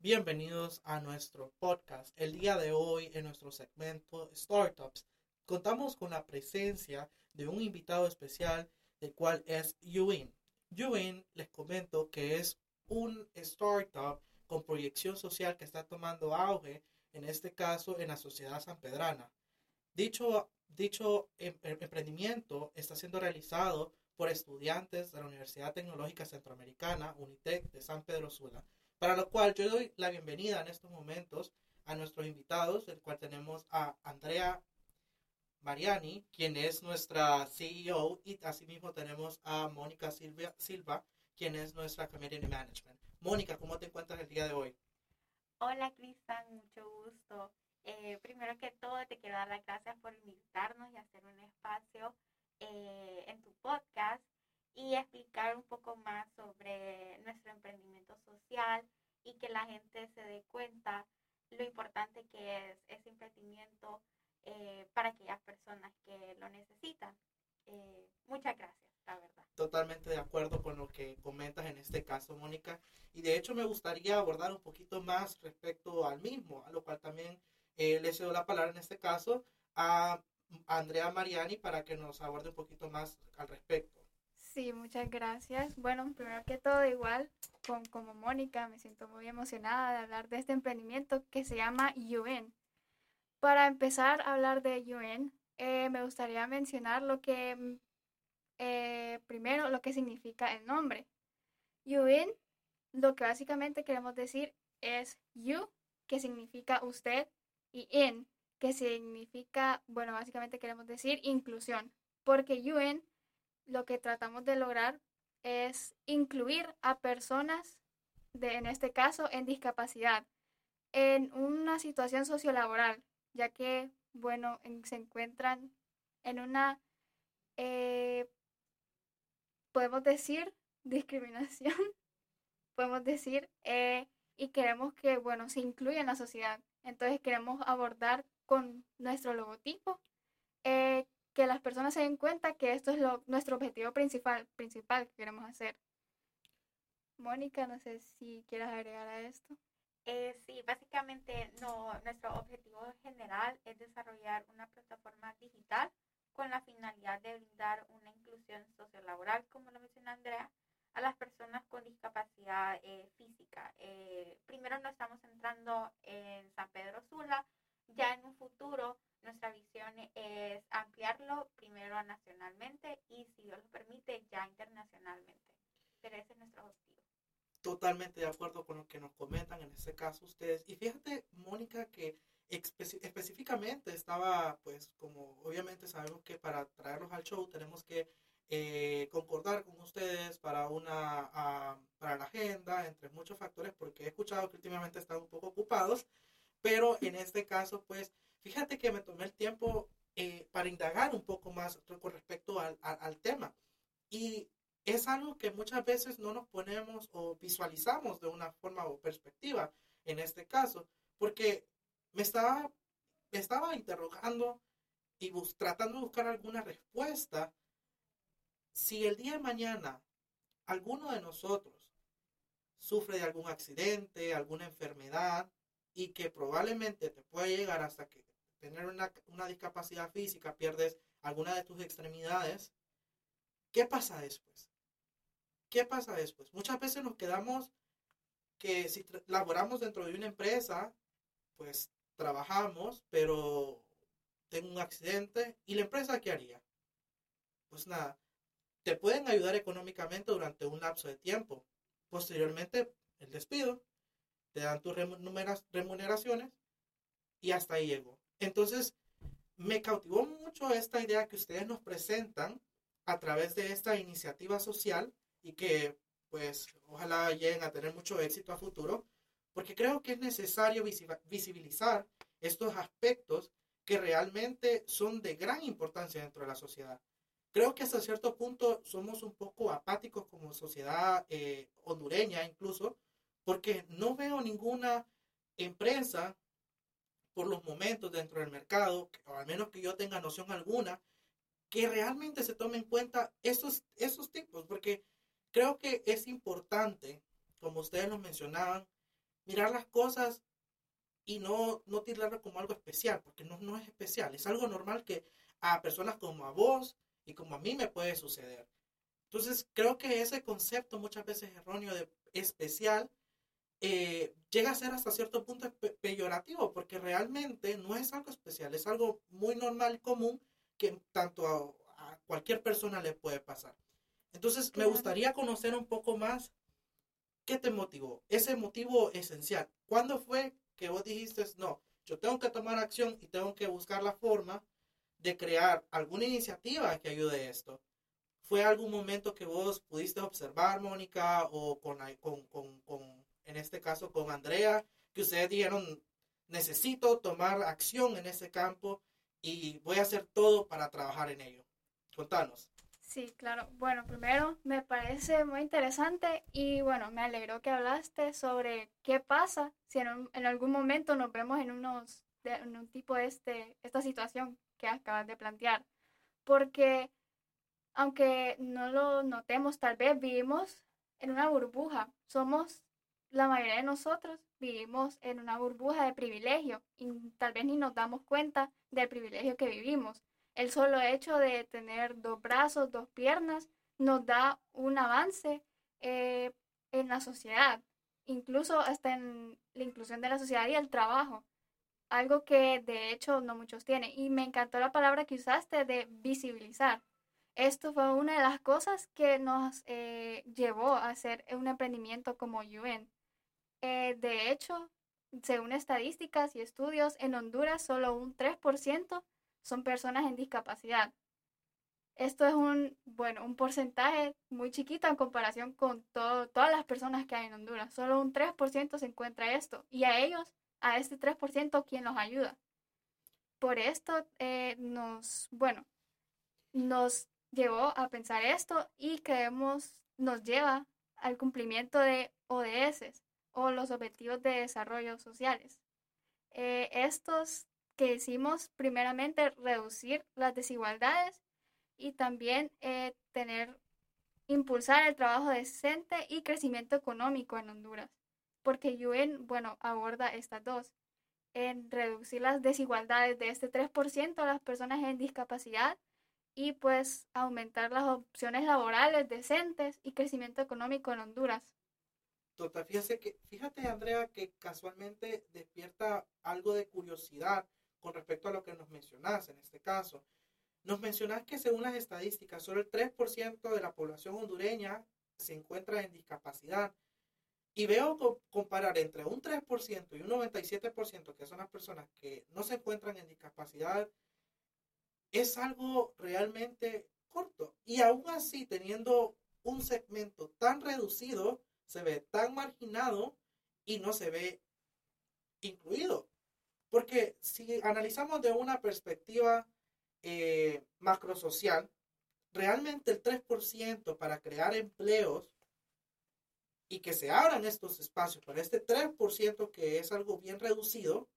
Bienvenidos a nuestro podcast. El día de hoy, en nuestro segmento Startups, contamos con la presencia de un invitado especial, el cual es Yuin. Yuin, les comento que es un startup con proyección social que está tomando auge, en este caso en la sociedad sanpedrana. Dicho, dicho em, em, emprendimiento está siendo realizado por estudiantes de la Universidad Tecnológica Centroamericana, UNITEC, de San Pedro Sula para lo cual yo doy la bienvenida en estos momentos a nuestros invitados, el cual tenemos a Andrea Mariani, quien es nuestra CEO, y asimismo tenemos a Mónica Silva, quien es nuestra Community Management. Mónica, ¿cómo te encuentras el día de hoy? Hola, Cristian, mucho gusto. Eh, primero que todo, te quiero dar las gracias por invitarnos y hacer un espacio eh, en tu podcast y explicar un poco más sobre nuestro emprendimiento social y que la gente se dé cuenta lo importante que es ese emprendimiento eh, para aquellas personas que lo necesitan. Eh, muchas gracias, la verdad. Totalmente de acuerdo con lo que comentas en este caso, Mónica. Y de hecho me gustaría abordar un poquito más respecto al mismo, a lo cual también eh, le cedo la palabra en este caso a Andrea Mariani para que nos aborde un poquito más al respecto. Sí, muchas gracias. Bueno, primero que todo, igual con, como Mónica, me siento muy emocionada de hablar de este emprendimiento que se llama UN. Para empezar a hablar de UN, eh, me gustaría mencionar lo que, mm, eh, primero, lo que significa el nombre. UN, lo que básicamente queremos decir es you, que significa usted, y in, que significa, bueno, básicamente queremos decir inclusión, porque UN lo que tratamos de lograr es incluir a personas, de, en este caso, en discapacidad, en una situación sociolaboral, ya que, bueno, se encuentran en una, eh, podemos decir, discriminación, podemos decir, eh, y queremos que, bueno, se incluya en la sociedad. Entonces queremos abordar con nuestro logotipo eh, que las personas se den cuenta que esto es lo, nuestro objetivo principal, principal que queremos hacer. Mónica, no sé si quieres agregar a esto. Eh, sí, básicamente no, nuestro objetivo general es desarrollar una plataforma digital con la finalidad de brindar una inclusión sociolaboral, como lo mencionó Andrea, a las personas con discapacidad eh, física. Eh, primero nos estamos centrando en San Pedro Sula, ya en un futuro nuestra visión es ampliarlo primero nacionalmente y, si Dios lo permite, ya internacionalmente. Pero ese es nuestro objetivo. Totalmente de acuerdo con lo que nos comentan en este caso ustedes. Y fíjate, Mónica, que específicamente estaba, pues, como obviamente sabemos que para traerlos al show tenemos que eh, concordar con ustedes para una ah, para la agenda, entre muchos factores, porque he escuchado que últimamente están un poco ocupados, pero en este caso, pues, Fíjate que me tomé el tiempo eh, para indagar un poco más con respecto al, tema. Y es algo que muchas veces no nos ponemos o visualizamos de una forma o perspectiva en este caso, porque me estaba, me estaba interrogando y tratando de buscar alguna respuesta. Si el día de mañana alguno de nosotros sufre de algún accidente, alguna enfermedad, y que probablemente te pueda llegar hasta que tener una, una discapacidad física, pierdes alguna de tus extremidades, ¿qué pasa después? ¿Qué pasa después? Muchas veces nos quedamos que si laboramos dentro de una empresa, pues trabajamos, pero tengo un accidente y la empresa ¿qué haría? Pues nada, te pueden ayudar económicamente durante un lapso de tiempo. Posteriormente, el despido, te dan tus remuneraciones y hasta ahí llegó. Entonces, me cautivó mucho esta idea que ustedes nos presentan a través de esta iniciativa social y que pues ojalá lleguen a tener mucho éxito a futuro, porque creo que es necesario visibilizar estos aspectos que realmente son de gran importancia dentro de la sociedad. Creo que hasta cierto punto somos un poco apáticos como sociedad eh, hondureña incluso, porque no veo ninguna empresa por los momentos dentro del mercado, o al menos que yo tenga noción alguna, que realmente se tome en cuenta esos, esos tipos, porque creo que es importante, como ustedes nos mencionaban, mirar las cosas y no, no tirarlo como algo especial, porque no, no es especial, es algo normal que a personas como a vos y como a mí me puede suceder. Entonces, creo que ese concepto muchas veces erróneo de especial eh, llega a ser hasta cierto punto peyorativo, porque realmente no es algo especial, es algo muy normal y común que tanto a, a cualquier persona le puede pasar. Entonces, me gustaría conocer un poco más qué te motivó, ese motivo esencial. ¿Cuándo fue que vos dijiste, no, yo tengo que tomar acción y tengo que buscar la forma de crear alguna iniciativa que ayude a esto? ¿Fue algún momento que vos pudiste observar, Mónica, o con, con, con, con, en este caso con Andrea, que ustedes dijeron, necesito tomar acción en ese campo y voy a hacer todo para trabajar en ello? Contanos. Sí, claro. Bueno, primero me parece muy interesante y bueno, me alegró que hablaste sobre qué pasa si en, en algún momento nos vemos en, unos, en un tipo de este, esta situación que acabas de plantear. Porque aunque no lo notemos, tal vez vivimos en una burbuja. Somos, la mayoría de nosotros vivimos en una burbuja de privilegio y tal vez ni nos damos cuenta del privilegio que vivimos. El solo hecho de tener dos brazos, dos piernas, nos da un avance eh, en la sociedad, incluso hasta en la inclusión de la sociedad y el trabajo, algo que de hecho no muchos tienen. Y me encantó la palabra que usaste de visibilizar. Esto fue una de las cosas que nos eh, llevó a hacer un emprendimiento como UN. Eh, de hecho, según estadísticas y estudios, en Honduras solo un 3% son personas en discapacidad. Esto es un, bueno, un porcentaje muy chiquito en comparación con todas las personas que hay en Honduras. Solo un 3% se encuentra esto. Y a ellos, a este 3%, ¿quién los ayuda? Por esto eh, nos, bueno, nos llevó a pensar esto y creemos, nos lleva al cumplimiento de ODS o los Objetivos de Desarrollo Sociales. Eh, estos que hicimos primeramente reducir las desigualdades y también eh, tener, impulsar el trabajo decente y crecimiento económico en Honduras, porque UN, bueno, aborda estas dos, en reducir las desigualdades de este 3% a las personas en discapacidad y pues aumentar las opciones laborales decentes y crecimiento económico en Honduras. Total, fíjate, que, fíjate Andrea que casualmente despierta algo de curiosidad con respecto a lo que nos mencionás en este caso. Nos mencionás que según las estadísticas, solo el 3% de la población hondureña se encuentra en discapacidad. Y veo comparar entre un 3% y un 97%, que son las personas que no se encuentran en discapacidad, es algo realmente corto. Y aún así, teniendo un segmento tan reducido, se ve tan marginado y no se ve incluido. Porque si analizamos de una perspectiva eh, macrosocial, realmente el 3% para crear empleos y que se abran estos espacios para este 3% que es algo bien reducido,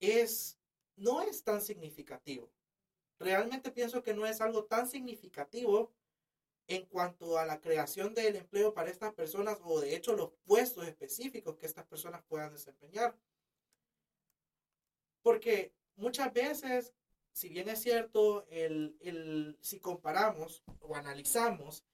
es, no es tan significativo. Realmente pienso que no es algo tan significativo en cuanto a la creación del empleo para estas personas o de hecho los puestos específicos que estas personas puedan desempeñar. Porque muchas veces, si bien es cierto, el, si comparamos o analizamos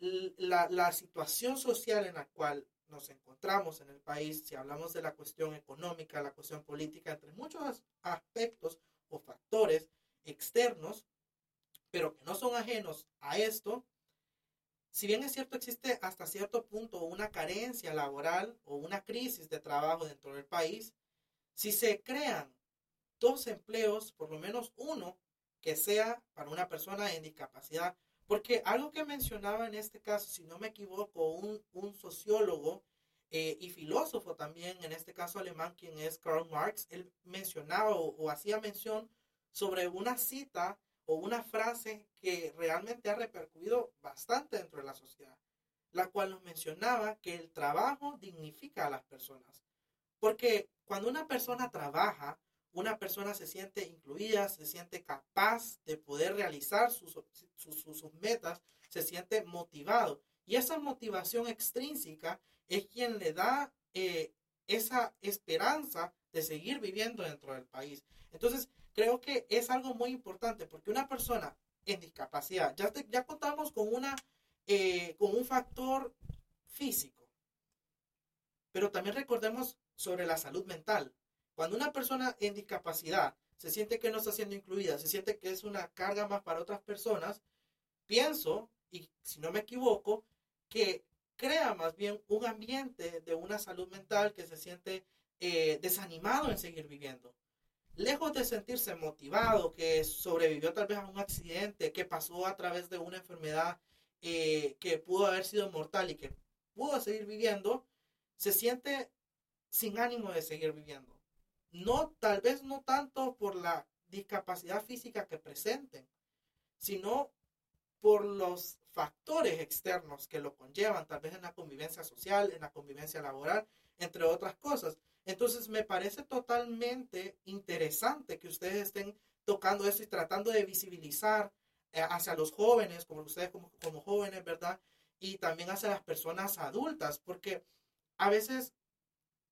la, la situación social en la cual nos encontramos en el país, si hablamos de la cuestión económica, la cuestión política, entre muchos aspectos o factores externos, pero que no son ajenos a esto, si bien es cierto existe hasta cierto punto una carencia laboral o una crisis de trabajo dentro del país, si se crean dos empleos, por lo menos uno, que sea para una persona en discapacidad. Porque algo que mencionaba en este caso, si no me equivoco, un, un sociólogo eh, y filósofo también, en este caso alemán, quien es Karl Marx, él mencionaba o, hacía mención sobre una cita o una frase que realmente ha repercutido bastante dentro de la sociedad, la cual nos mencionaba que el trabajo dignifica a las personas. Porque cuando una persona trabaja, una persona se siente incluida, se siente capaz de poder realizar sus, sus, metas, se siente motivado. Y esa motivación extrínseca es quien le da eh, esa esperanza de seguir viviendo dentro del país. Entonces, creo que es algo muy importante porque una persona en discapacidad, ya, ya contamos con, una, eh, con un factor físico, pero también recordemos sobre la salud mental. Cuando una persona en discapacidad se siente que no está siendo incluida, se siente que es una carga más para otras personas, pienso, y si no me equivoco, que crea más bien un ambiente de una salud mental que se siente eh, desanimado en seguir viviendo. Lejos de sentirse motivado, que sobrevivió tal vez a un accidente, que pasó a través de una enfermedad eh, que pudo haber sido mortal y que pudo seguir viviendo, se siente sin ánimo de seguir viviendo. No, tal vez no tanto por la discapacidad física que presenten, sino por los factores externos que lo conllevan, tal vez en la convivencia social, en la convivencia laboral, entre otras cosas. Entonces me parece totalmente interesante que ustedes estén tocando eso y tratando de visibilizar eh, hacia los jóvenes, como ustedes como, como jóvenes, ¿verdad? Y también hacia las personas adultas, porque a veces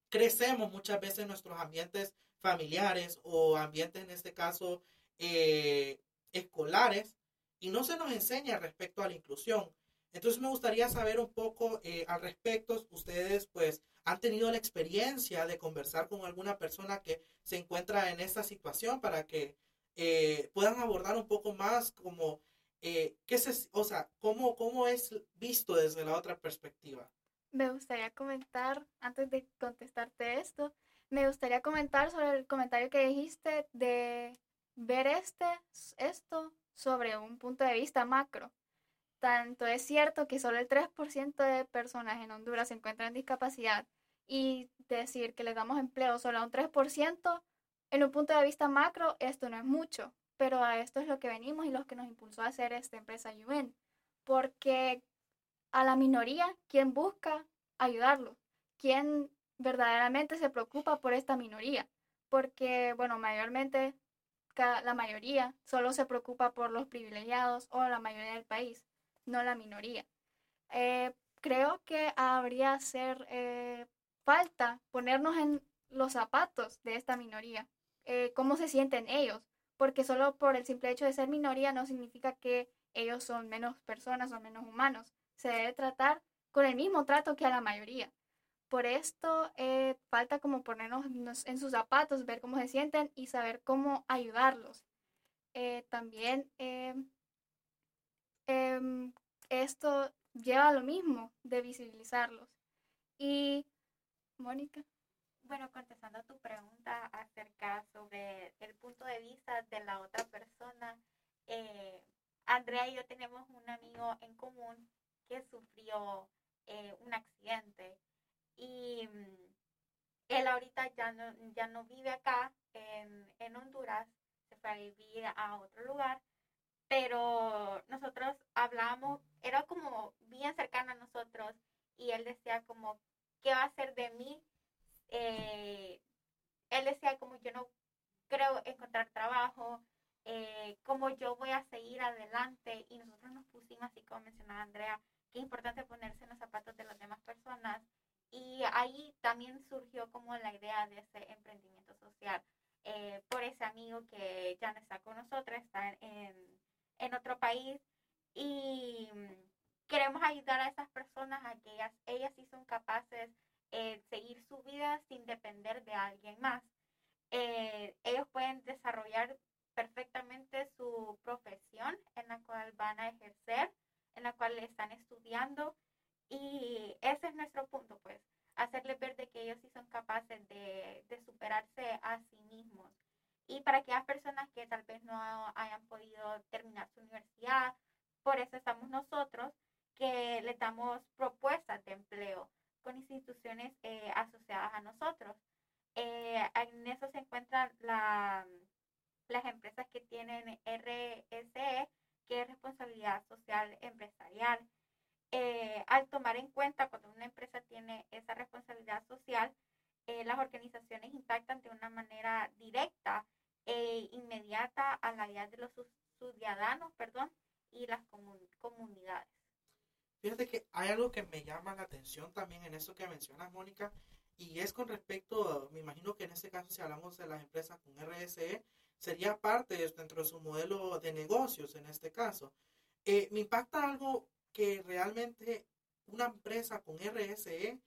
crecemos muchas veces en nuestros ambientes familiares o ambientes, en este caso, eh, escolares, y no se nos enseña respecto a la inclusión. Entonces me gustaría saber un poco eh, al respecto. Ustedes pues han tenido la experiencia de conversar con alguna persona que se encuentra en esta situación para que eh, puedan abordar un poco más como qué se, o sea, cómo, cómo es visto desde la otra perspectiva me gustaría comentar, antes de contestarte esto, me gustaría comentar sobre el comentario que dijiste de ver este, esto sobre un punto de vista macro. Tanto es cierto que solo el 3% de personas en Honduras se encuentran en discapacidad y decir que le damos empleo solo a un 3%, en un punto de vista macro, esto no es mucho, pero a esto es lo que venimos y lo que nos impulsó a hacer esta empresa UN. Porque a la minoría quien busca ayudarlo, quien verdaderamente se preocupa por esta minoría, porque, bueno, mayormente la mayoría solo se preocupa por los privilegiados o la mayoría del país, no la minoría. Eh, creo que habría ser eh, falta ponernos en los zapatos de esta minoría, eh, cómo se sienten ellos, porque solo por el simple hecho de ser minoría no significa que ellos son menos personas o menos humanos se debe tratar con el mismo trato que a la mayoría. Por esto eh, falta como ponernos en sus zapatos, ver cómo se sienten y saber cómo ayudarlos. Eh, también eh, em, esto lleva a lo mismo de visibilizarlos. Y, Mónica. Bueno, contestando tu pregunta acerca sobre el punto de vista de la otra persona, Andrea y yo tenemos un amigo en común que sufrió un accidente. Y mm, él ahorita ya no, ya no vive acá en, en Honduras, se fue a vivir a otro lugar, pero nosotros hablamos, era como bien cercano a nosotros y él decía como, ¿qué va a hacer de mí? Eh, él decía como yo no creo encontrar trabajo, eh, cómo yo voy a seguir adelante y nosotros nos pusimos así como mencionaba Andrea, es importante ponerse en los zapatos de las demás personas. Y ahí también surgió como la idea de ese emprendimiento social eh, por ese amigo que ya no está con nosotros, está en, en otro país. Y mm, queremos ayudar a esas personas a que ellas, ellas sí son capaces de seguir su vida sin depender de alguien más. Eh, ellos pueden desarrollar perfectamente su profesión en la cual van a ejercer en la cual están estudiando y ese es nuestro punto, pues, hacerles ver de que ellos sí son capaces de, de superarse a sí mismos. Y para aquellas personas que tal vez no hayan podido terminar su universidad, por eso estamos nosotros que les damos propuestas de empleo con instituciones eh, asociadas a nosotros. Eh, en eso se encuentran la, las empresas que tienen RSE, que es responsabilidad social empresarial. Eh, al tomar en cuenta cuando una empresa tiene esa responsabilidad social, eh, las organizaciones impactan de una manera directa e inmediata a la vida de los ciudadanos perdón, y las comunidades. Fíjate que hay algo que me llama la atención también en eso que mencionas, Mónica, y es con respecto, me imagino que en este caso si hablamos de las empresas con RSE, sería parte dentro de su modelo de negocios en este caso. Eh, me impacta algo que realmente una empresa con RSE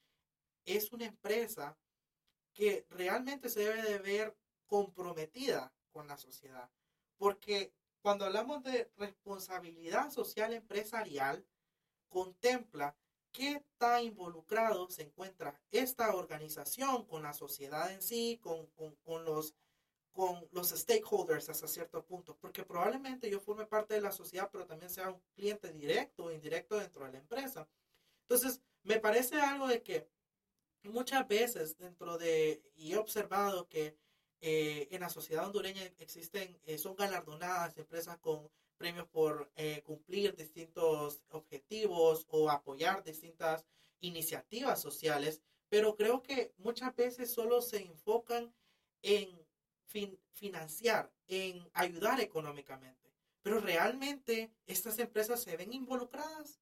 es una empresa que realmente se debe de ver comprometida con la sociedad. Porque cuando hablamos de responsabilidad social empresarial, contempla qué tan involucrado se encuentra esta organización con la sociedad en sí, con, con, los, con los stakeholders hasta cierto punto, porque probablemente yo forme parte de la sociedad, pero también sea un cliente directo o indirecto dentro de la empresa. Entonces, me parece algo de que muchas veces dentro de, y he observado que eh, en la sociedad hondureña existen, eh, son galardonadas empresas con premios por eh, cumplir distintos objetivos o apoyar distintas iniciativas sociales, pero creo que muchas veces solo se enfocan en financiar, en ayudar económicamente. Pero realmente estas empresas se ven involucradas,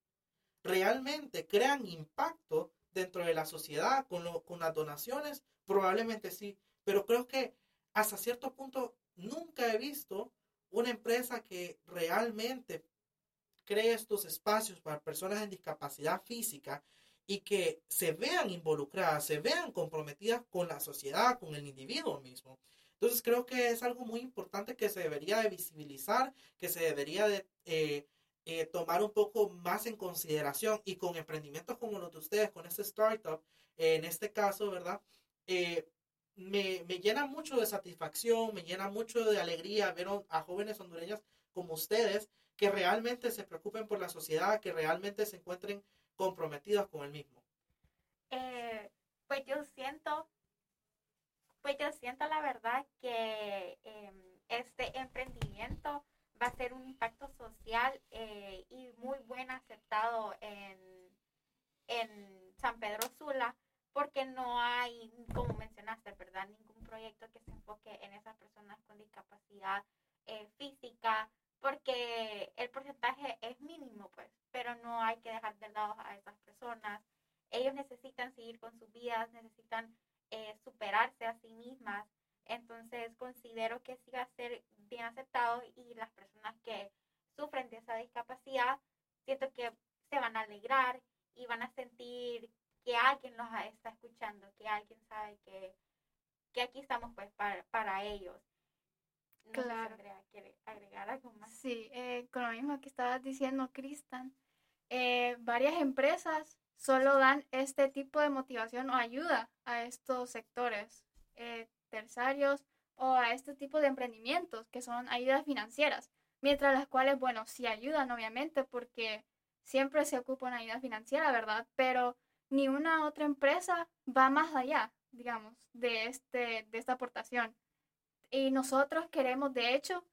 realmente crean impacto dentro de la sociedad con, con las donaciones, probablemente sí, pero creo que hasta cierto punto nunca he visto una empresa que realmente cree estos espacios para personas en discapacidad física y que se vean involucradas, se vean comprometidas con la sociedad, con el individuo mismo. Entonces creo que es algo muy importante que se debería de visibilizar, que se debería de eh, eh, tomar un poco más en consideración y con emprendimientos como los de ustedes, con este startup, en este caso, ¿verdad? Eh, me, me, llena mucho de satisfacción, me llena mucho de alegría ver a jóvenes hondureñas como ustedes que realmente se preocupen por la sociedad, que realmente se encuentren comprometidos con el mismo. Eh, pues yo siento, pues yo siento la verdad que em, este emprendimiento va a ser un impacto social eh, y muy buen aceptado en, en San Pedro Sula porque no hay, como mencionaste, ¿verdad? Ningún proyecto que se enfoque en esas personas con discapacidad eh, física, porque el porcentaje es mínimo, pues, pero no hay que dejar de lado a esas personas. Ellos necesitan seguir con sus vidas, necesitan eh, superarse a sí mismas. Entonces, considero que sí va a ser bien aceptado y las personas que sufren de esa discapacidad, siento que se van a alegrar y van a sentir que alguien los está escuchando, que alguien sabe que, que aquí estamos pues para, para ellos. claro. ¿quiere agregar algo más? Sí, eh, con lo mismo que estabas diciendo, Cristian, eh, varias empresas solo dan este tipo de motivación o ayuda a estos sectores eh, terciarios o a este tipo de emprendimientos que son ayudas financieras, mientras las cuales, bueno, sí ayudan obviamente porque siempre se ocupa una ayuda financiera, ¿verdad? Pero ni una otra empresa va más allá, digamos, de, este, de esta aportación. Y nosotros queremos, de hecho,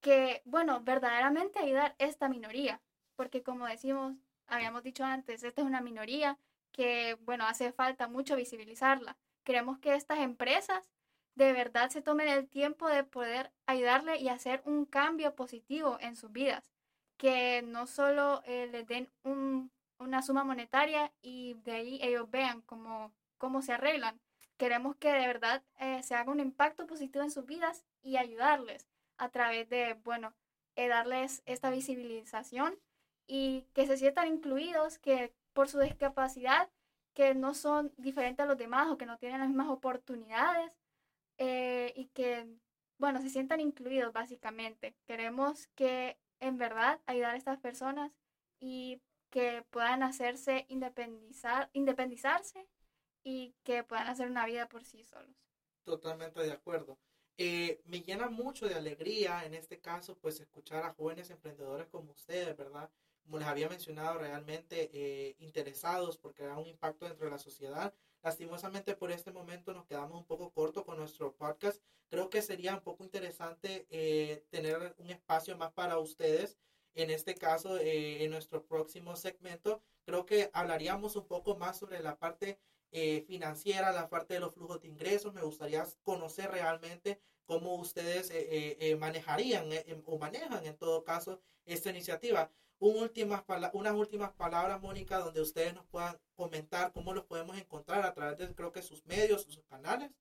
que, bueno, verdaderamente ayudar esta minoría, porque como decimos, habíamos dicho antes, esta es una minoría que, bueno, hace falta mucho visibilizarla. Queremos que estas empresas de verdad se tomen el tiempo de poder ayudarle y hacer un cambio positivo en sus vidas, que no solo eh, les den un, una suma monetaria y de ahí ellos vean cómo, cómo se arreglan. Queremos que de verdad eh, se haga un impacto positivo en sus vidas y ayudarles a través de, bueno, eh, darles esta visibilización y que se sientan incluidos, que por su discapacidad, que no son diferentes a los demás o que no tienen las mismas oportunidades eh, y que, bueno, se sientan incluidos básicamente. Queremos que en verdad ayudar a estas personas y que puedan hacerse independizar, independizarse y que puedan hacer una vida por sí solos. Totalmente de acuerdo. Eh, me llena mucho de alegría en este caso, pues escuchar a jóvenes emprendedores como ustedes, ¿verdad? Como les había mencionado, realmente eh, interesados por crear un impacto dentro de la sociedad. Lastimosamente por este momento nos quedamos un poco corto con nuestro podcast. Creo que sería un poco interesante eh, tener un espacio más para ustedes en este caso, eh, en nuestro próximo segmento, creo que hablaríamos un poco más sobre la parte eh, financiera, la parte de los flujos de ingresos. Me gustaría conocer realmente cómo ustedes eh, manejarían o manejan en todo caso esta iniciativa. Un últimas unas últimas palabras, Mónica, donde ustedes nos puedan comentar cómo los podemos encontrar a través de, creo que sus medios, sus canales.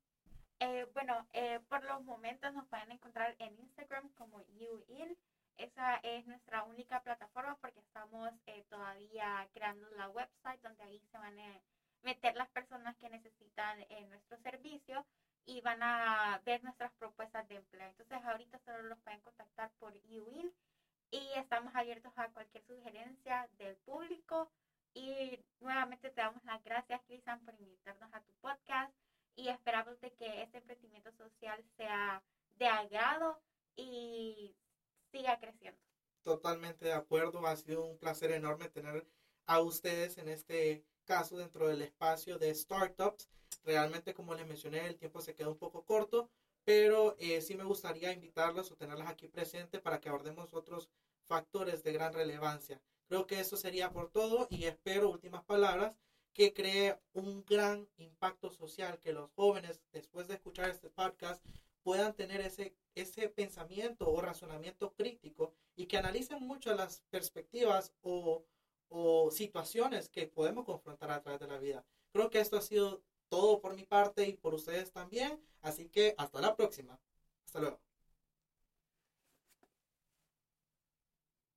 Eh, bueno, eh, por los momentos nos pueden encontrar en Instagram como YouIn. Esa es nuestra única plataforma porque estamos eh, todavía creando la website donde ahí se van a meter las personas que necesitan nuestro servicio y van a ver nuestras propuestas de empleo. Entonces ahorita solo los pueden contactar por YouIn y estamos abiertos a cualquier sugerencia del público. Y nuevamente te damos las gracias, Cristian, por invitarnos a tu podcast y esperamos de que este emprendimiento social sea de agrado y siga creciendo. Totalmente de acuerdo, ha sido un placer enorme tener a ustedes en este caso dentro del espacio de startups. Realmente, como les mencioné, el tiempo se queda un poco corto, pero eh, sí me gustaría invitarlos o tenerlas aquí presentes para que abordemos otros factores de gran relevancia. Creo que eso sería por todo y espero, últimas palabras, que cree un gran impacto social, que los jóvenes, después de escuchar este podcast, puedan tener ese, ese pensamiento o razonamiento crítico y que analicen mucho las perspectivas o, o situaciones que podemos confrontar a través de la vida. Creo que esto ha sido todo por mi parte y por ustedes también, así que hasta la próxima. Hasta luego.